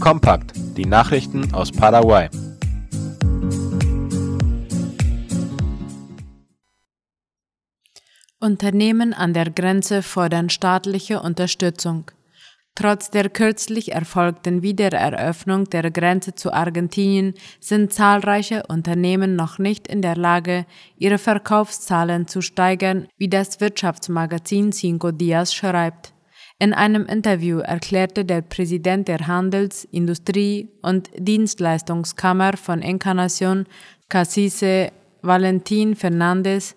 Kompakt, die Nachrichten aus Paraguay. Unternehmen an der Grenze fordern staatliche Unterstützung. Trotz der kürzlich erfolgten Wiedereröffnung der Grenze zu Argentinien sind zahlreiche Unternehmen noch nicht in der Lage, ihre Verkaufszahlen zu steigern, wie das Wirtschaftsmagazin Cinco Dias schreibt. In einem Interview erklärte der Präsident der Handels-, Industrie- und Dienstleistungskammer von Encarnacion, Cassise Valentin Fernandez,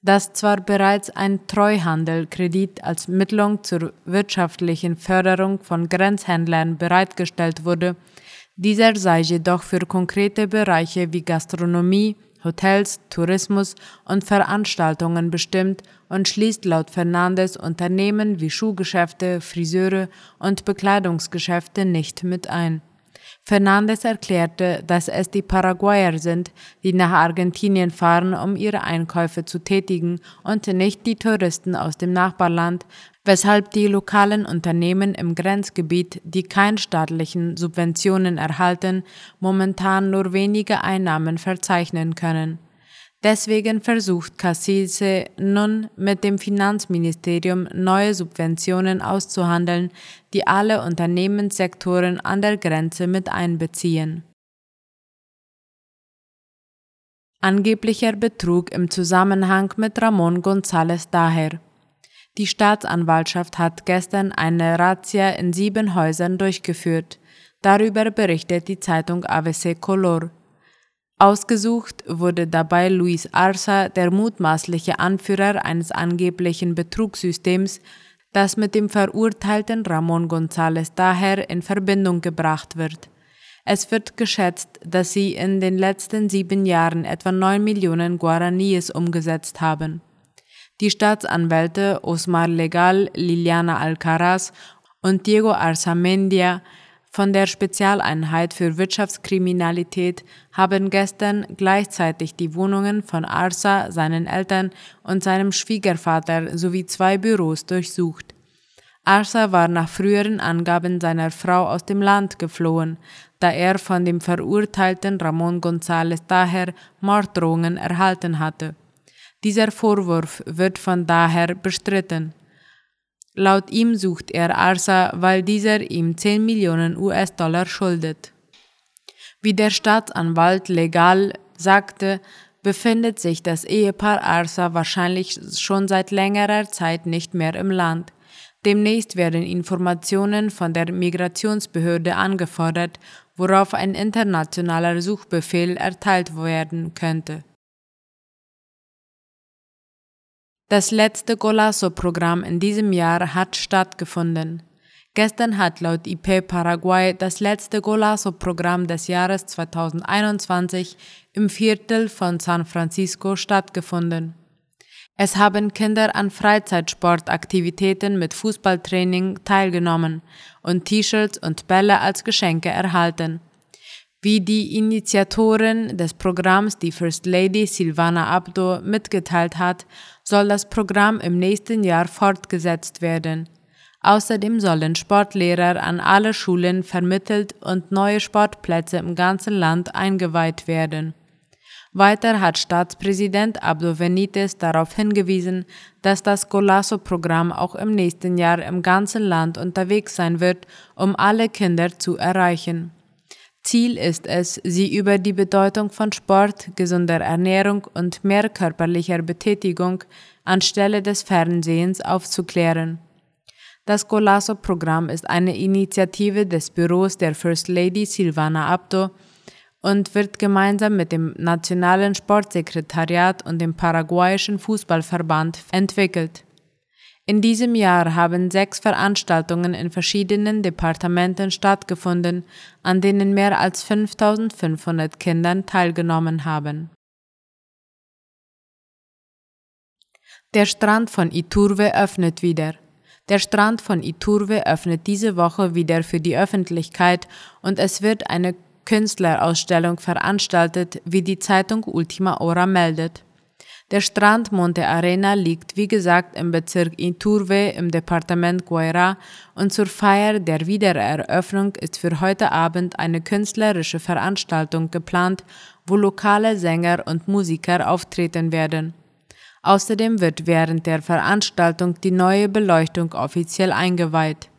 dass zwar bereits ein Treuhandelkredit als Mittlung zur wirtschaftlichen Förderung von Grenzhändlern bereitgestellt wurde, dieser sei jedoch für konkrete Bereiche wie Gastronomie, Hotels, Tourismus und Veranstaltungen bestimmt und schließt laut Fernandes Unternehmen wie Schuhgeschäfte, Friseure und Bekleidungsgeschäfte nicht mit ein. Fernandes erklärte, dass es die Paraguayer sind, die nach Argentinien fahren, um ihre Einkäufe zu tätigen und nicht die Touristen aus dem Nachbarland, weshalb die lokalen Unternehmen im Grenzgebiet, die keine staatlichen Subventionen erhalten, momentan nur wenige Einnahmen verzeichnen können. Deswegen versucht Cassise nun mit dem Finanzministerium neue Subventionen auszuhandeln, die alle Unternehmenssektoren an der Grenze mit einbeziehen. Angeblicher Betrug im Zusammenhang mit Ramon González Daher. Die Staatsanwaltschaft hat gestern eine Razzia in sieben Häusern durchgeführt. Darüber berichtet die Zeitung ABC Color. Ausgesucht wurde dabei Luis Arza, der mutmaßliche Anführer eines angeblichen Betrugssystems, das mit dem verurteilten Ramon González daher in Verbindung gebracht wird. Es wird geschätzt, dass sie in den letzten sieben Jahren etwa neun Millionen Guaraníes umgesetzt haben. Die Staatsanwälte Osmar Legal, Liliana Alcaraz und Diego Arzamendia von der Spezialeinheit für Wirtschaftskriminalität haben gestern gleichzeitig die Wohnungen von Arsa, seinen Eltern und seinem Schwiegervater sowie zwei Büros durchsucht. Arsa war nach früheren Angaben seiner Frau aus dem Land geflohen, da er von dem verurteilten Ramon González daher Morddrohungen erhalten hatte. Dieser Vorwurf wird von daher bestritten. Laut ihm sucht er Arsa, weil dieser ihm 10 Millionen US-Dollar schuldet. Wie der Staatsanwalt legal sagte, befindet sich das Ehepaar Arsa wahrscheinlich schon seit längerer Zeit nicht mehr im Land. Demnächst werden Informationen von der Migrationsbehörde angefordert, worauf ein internationaler Suchbefehl erteilt werden könnte. Das letzte Golasso-Programm in diesem Jahr hat stattgefunden. Gestern hat laut IP Paraguay das letzte Golasso-Programm des Jahres 2021 im Viertel von San Francisco stattgefunden. Es haben Kinder an Freizeitsportaktivitäten mit Fußballtraining teilgenommen und T-Shirts und Bälle als Geschenke erhalten. Wie die Initiatorin des Programms, die First Lady Silvana Abdo, mitgeteilt hat, soll das Programm im nächsten Jahr fortgesetzt werden. Außerdem sollen Sportlehrer an alle Schulen vermittelt und neue Sportplätze im ganzen Land eingeweiht werden. Weiter hat Staatspräsident Abdo Benitez darauf hingewiesen, dass das Golasso-Programm auch im nächsten Jahr im ganzen Land unterwegs sein wird, um alle Kinder zu erreichen. Ziel ist es, sie über die Bedeutung von Sport, gesunder Ernährung und mehr körperlicher Betätigung anstelle des Fernsehens aufzuklären. Das Golasso-Programm ist eine Initiative des Büros der First Lady Silvana Abdo und wird gemeinsam mit dem Nationalen Sportsekretariat und dem paraguayischen Fußballverband entwickelt. In diesem Jahr haben sechs Veranstaltungen in verschiedenen Departementen stattgefunden, an denen mehr als 5500 Kindern teilgenommen haben. Der Strand von Iturbe öffnet wieder. Der Strand von Iturbe öffnet diese Woche wieder für die Öffentlichkeit und es wird eine Künstlerausstellung veranstaltet, wie die Zeitung Ultima Hora meldet. Der Strand Monte Arena liegt wie gesagt im Bezirk Iturbe im Departement Guaira und zur Feier der Wiedereröffnung ist für heute Abend eine künstlerische Veranstaltung geplant, wo lokale Sänger und Musiker auftreten werden. Außerdem wird während der Veranstaltung die neue Beleuchtung offiziell eingeweiht.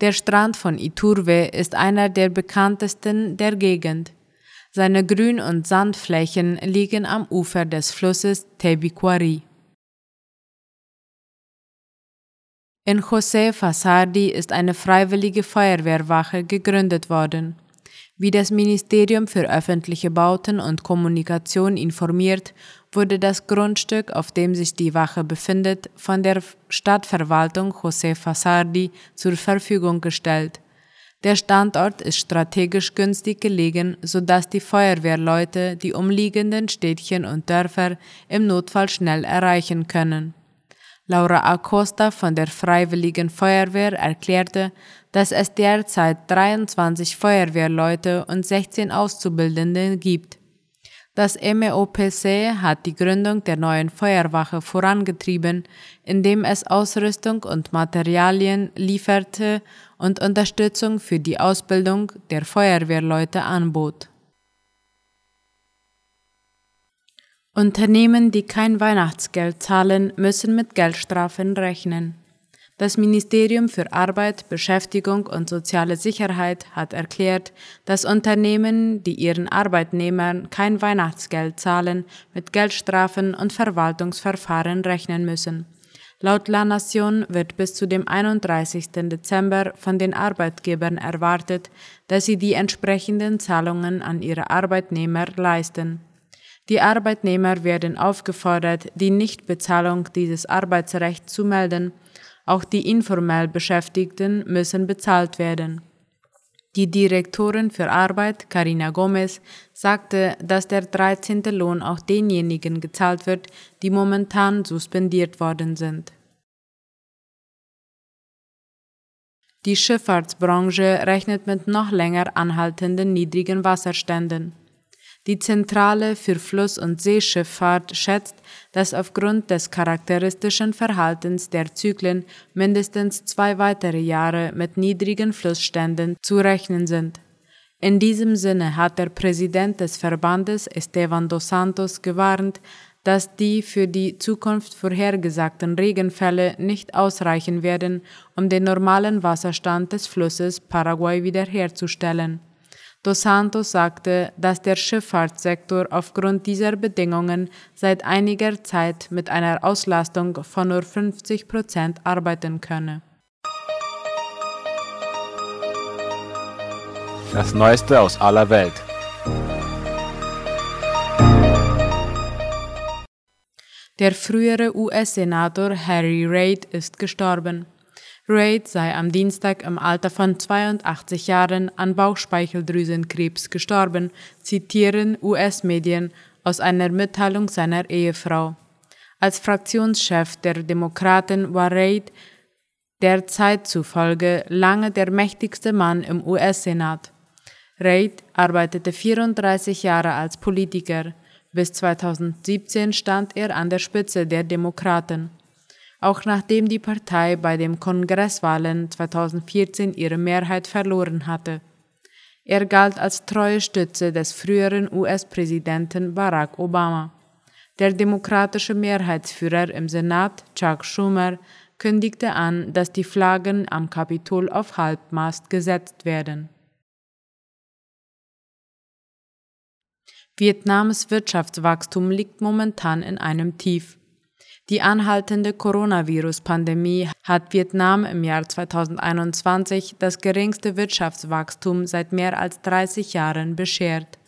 Der Strand von Iturbe ist einer der bekanntesten der Gegend. Seine Grün- und Sandflächen liegen am Ufer des Flusses Tebiquari. In José Fasardi ist eine freiwillige Feuerwehrwache gegründet worden. Wie das Ministerium für öffentliche Bauten und Kommunikation informiert, wurde das Grundstück, auf dem sich die Wache befindet, von der Stadtverwaltung José Fasardi zur Verfügung gestellt. Der Standort ist strategisch günstig gelegen, sodass die Feuerwehrleute die umliegenden Städtchen und Dörfer im Notfall schnell erreichen können. Laura Acosta von der Freiwilligen Feuerwehr erklärte, dass es derzeit 23 Feuerwehrleute und 16 Auszubildende gibt. Das MEOPC hat die Gründung der neuen Feuerwache vorangetrieben, indem es Ausrüstung und Materialien lieferte und Unterstützung für die Ausbildung der Feuerwehrleute anbot. Unternehmen, die kein Weihnachtsgeld zahlen, müssen mit Geldstrafen rechnen. Das Ministerium für Arbeit, Beschäftigung und soziale Sicherheit hat erklärt, dass Unternehmen, die ihren Arbeitnehmern kein Weihnachtsgeld zahlen, mit Geldstrafen und Verwaltungsverfahren rechnen müssen. Laut La Nation wird bis zu dem 31. Dezember von den Arbeitgebern erwartet, dass sie die entsprechenden Zahlungen an ihre Arbeitnehmer leisten. Die Arbeitnehmer werden aufgefordert, die Nichtbezahlung dieses Arbeitsrechts zu melden. Auch die informell Beschäftigten müssen bezahlt werden. Die Direktorin für Arbeit, Karina Gomez, sagte, dass der 13. Lohn auch denjenigen gezahlt wird, die momentan suspendiert worden sind. Die Schifffahrtsbranche rechnet mit noch länger anhaltenden niedrigen Wasserständen. Die Zentrale für Fluss- und Seeschifffahrt schätzt, dass aufgrund des charakteristischen Verhaltens der Zyklen mindestens zwei weitere Jahre mit niedrigen Flussständen zu rechnen sind. In diesem Sinne hat der Präsident des Verbandes Esteban dos Santos gewarnt, dass die für die Zukunft vorhergesagten Regenfälle nicht ausreichen werden, um den normalen Wasserstand des Flusses Paraguay wiederherzustellen. Dos Santos sagte, dass der Schifffahrtssektor aufgrund dieser Bedingungen seit einiger Zeit mit einer Auslastung von nur 50 Prozent arbeiten könne. Das Neueste aus aller Welt. Der frühere US-Senator Harry Reid ist gestorben. Reid sei am Dienstag im Alter von 82 Jahren an Bauchspeicheldrüsenkrebs gestorben, zitieren US-Medien aus einer Mitteilung seiner Ehefrau. Als Fraktionschef der Demokraten war Reid der Zeit zufolge lange der mächtigste Mann im US-Senat. Reid arbeitete 34 Jahre als Politiker. Bis 2017 stand er an der Spitze der Demokraten auch nachdem die Partei bei den Kongresswahlen 2014 ihre Mehrheit verloren hatte. Er galt als treue Stütze des früheren US-Präsidenten Barack Obama. Der demokratische Mehrheitsführer im Senat, Chuck Schumer, kündigte an, dass die Flaggen am Kapitol auf Halbmast gesetzt werden. Vietnams Wirtschaftswachstum liegt momentan in einem Tief. Die anhaltende Coronavirus-Pandemie hat Vietnam im Jahr 2021 das geringste Wirtschaftswachstum seit mehr als 30 Jahren beschert.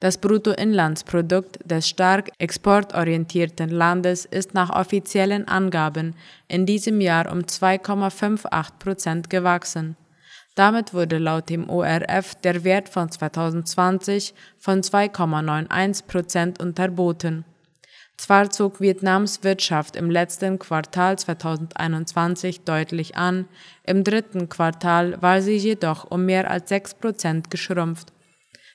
Das Bruttoinlandsprodukt des stark exportorientierten Landes ist nach offiziellen Angaben in diesem Jahr um 2,58 Prozent gewachsen. Damit wurde laut dem ORF der Wert von 2020 von 2,91 Prozent unterboten. Zwar zog Vietnams Wirtschaft im letzten Quartal 2021 deutlich an, im dritten Quartal war sie jedoch um mehr als 6 Prozent geschrumpft.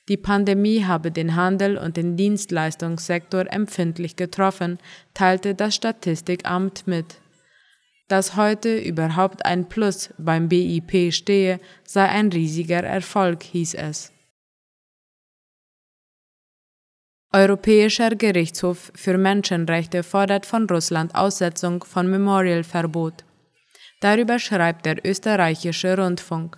Die Pandemie habe den Handel und den Dienstleistungssektor empfindlich getroffen, teilte das Statistikamt mit. Dass heute überhaupt ein Plus beim BIP stehe, sei ein riesiger Erfolg, hieß es. Europäischer Gerichtshof für Menschenrechte fordert von Russland Aussetzung von Memorial-Verbot. Darüber schreibt der österreichische Rundfunk.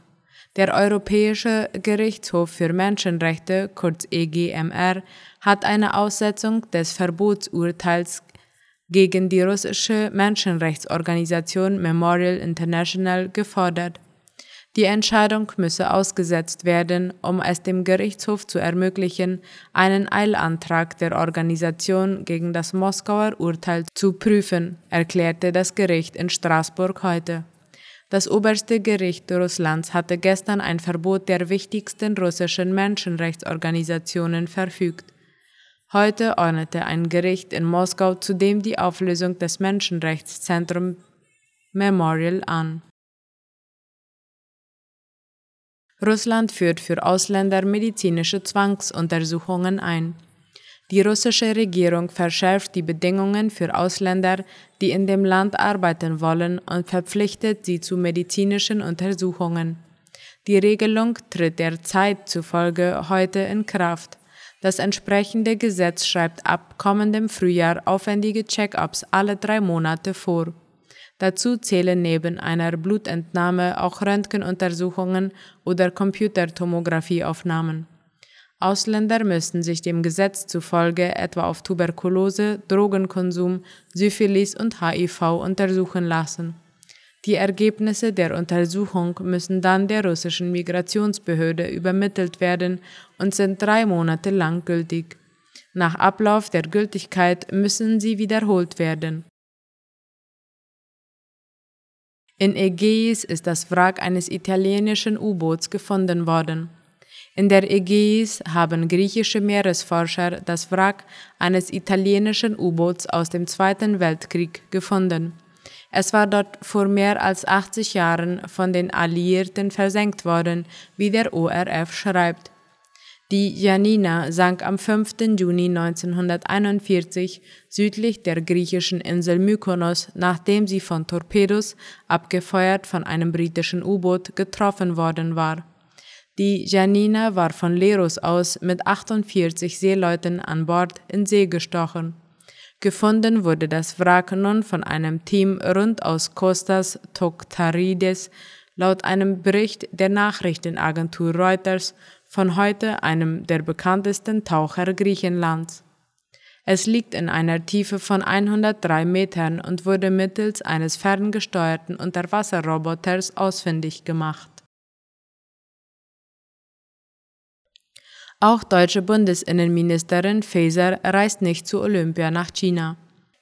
Der Europäische Gerichtshof für Menschenrechte, kurz EGMR, hat eine Aussetzung des Verbotsurteils gegen die russische Menschenrechtsorganisation Memorial International gefordert. Die Entscheidung müsse ausgesetzt werden, um es dem Gerichtshof zu ermöglichen, einen Eilantrag der Organisation gegen das Moskauer Urteil zu prüfen, erklärte das Gericht in Straßburg heute. Das oberste Gericht Russlands hatte gestern ein Verbot der wichtigsten russischen Menschenrechtsorganisationen verfügt. Heute ordnete ein Gericht in Moskau zudem die Auflösung des Menschenrechtszentrums Memorial an. Russland führt für Ausländer medizinische Zwangsuntersuchungen ein. Die russische Regierung verschärft die Bedingungen für Ausländer, die in dem Land arbeiten wollen, und verpflichtet sie zu medizinischen Untersuchungen. Die Regelung tritt der Zeit zufolge heute in Kraft. Das entsprechende Gesetz schreibt ab kommendem Frühjahr aufwendige Check-ups alle drei Monate vor. Dazu zählen neben einer Blutentnahme auch Röntgenuntersuchungen oder Computertomographieaufnahmen. Ausländer müssen sich dem Gesetz zufolge etwa auf Tuberkulose, Drogenkonsum, Syphilis und HIV untersuchen lassen. Die Ergebnisse der Untersuchung müssen dann der russischen Migrationsbehörde übermittelt werden und sind drei Monate lang gültig. Nach Ablauf der Gültigkeit müssen sie wiederholt werden. In Ägäis ist das Wrack eines italienischen U-Boots gefunden worden. In der Ägäis haben griechische Meeresforscher das Wrack eines italienischen U-Boots aus dem Zweiten Weltkrieg gefunden. Es war dort vor mehr als 80 Jahren von den Alliierten versenkt worden, wie der ORF schreibt. Die Janina sank am 5. Juni 1941 südlich der griechischen Insel Mykonos, nachdem sie von Torpedos, abgefeuert von einem britischen U-Boot, getroffen worden war. Die Janina war von Leros aus mit 48 Seeleuten an Bord in See gestochen. Gefunden wurde das Wrack nun von einem Team rund aus Kostas Toktarides, laut einem Bericht der Nachrichtenagentur Reuters von heute einem der bekanntesten Taucher Griechenlands. Es liegt in einer Tiefe von 103 Metern und wurde mittels eines ferngesteuerten Unterwasserroboters ausfindig gemacht. Auch deutsche Bundesinnenministerin Faeser reist nicht zu Olympia nach China.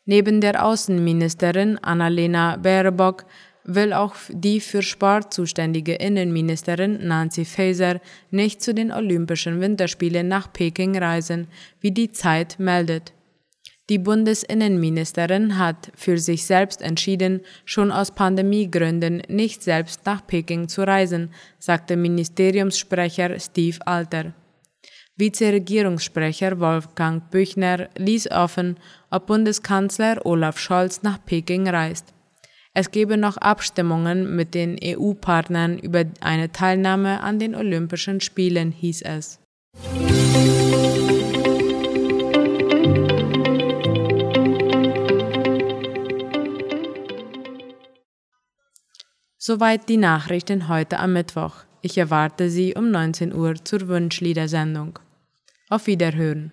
Neben der Außenministerin Annalena Baerbock will auch die für Sport zuständige Innenministerin Nancy Faeser nicht zu den Olympischen Winterspielen nach Peking reisen, wie die Zeit meldet. Die Bundesinnenministerin hat für sich selbst entschieden, schon aus Pandemiegründen nicht selbst nach Peking zu reisen, sagte Ministeriumssprecher Steve Alter. Vizeregierungssprecher Wolfgang Büchner ließ offen, ob Bundeskanzler Olaf Scholz nach Peking reist. Es gebe noch Abstimmungen mit den EU-Partnern über eine Teilnahme an den Olympischen Spielen, hieß es. Soweit die Nachrichten heute am Mittwoch. Ich erwarte Sie um 19 Uhr zur Wunschliedersendung. Auf Wiederhören.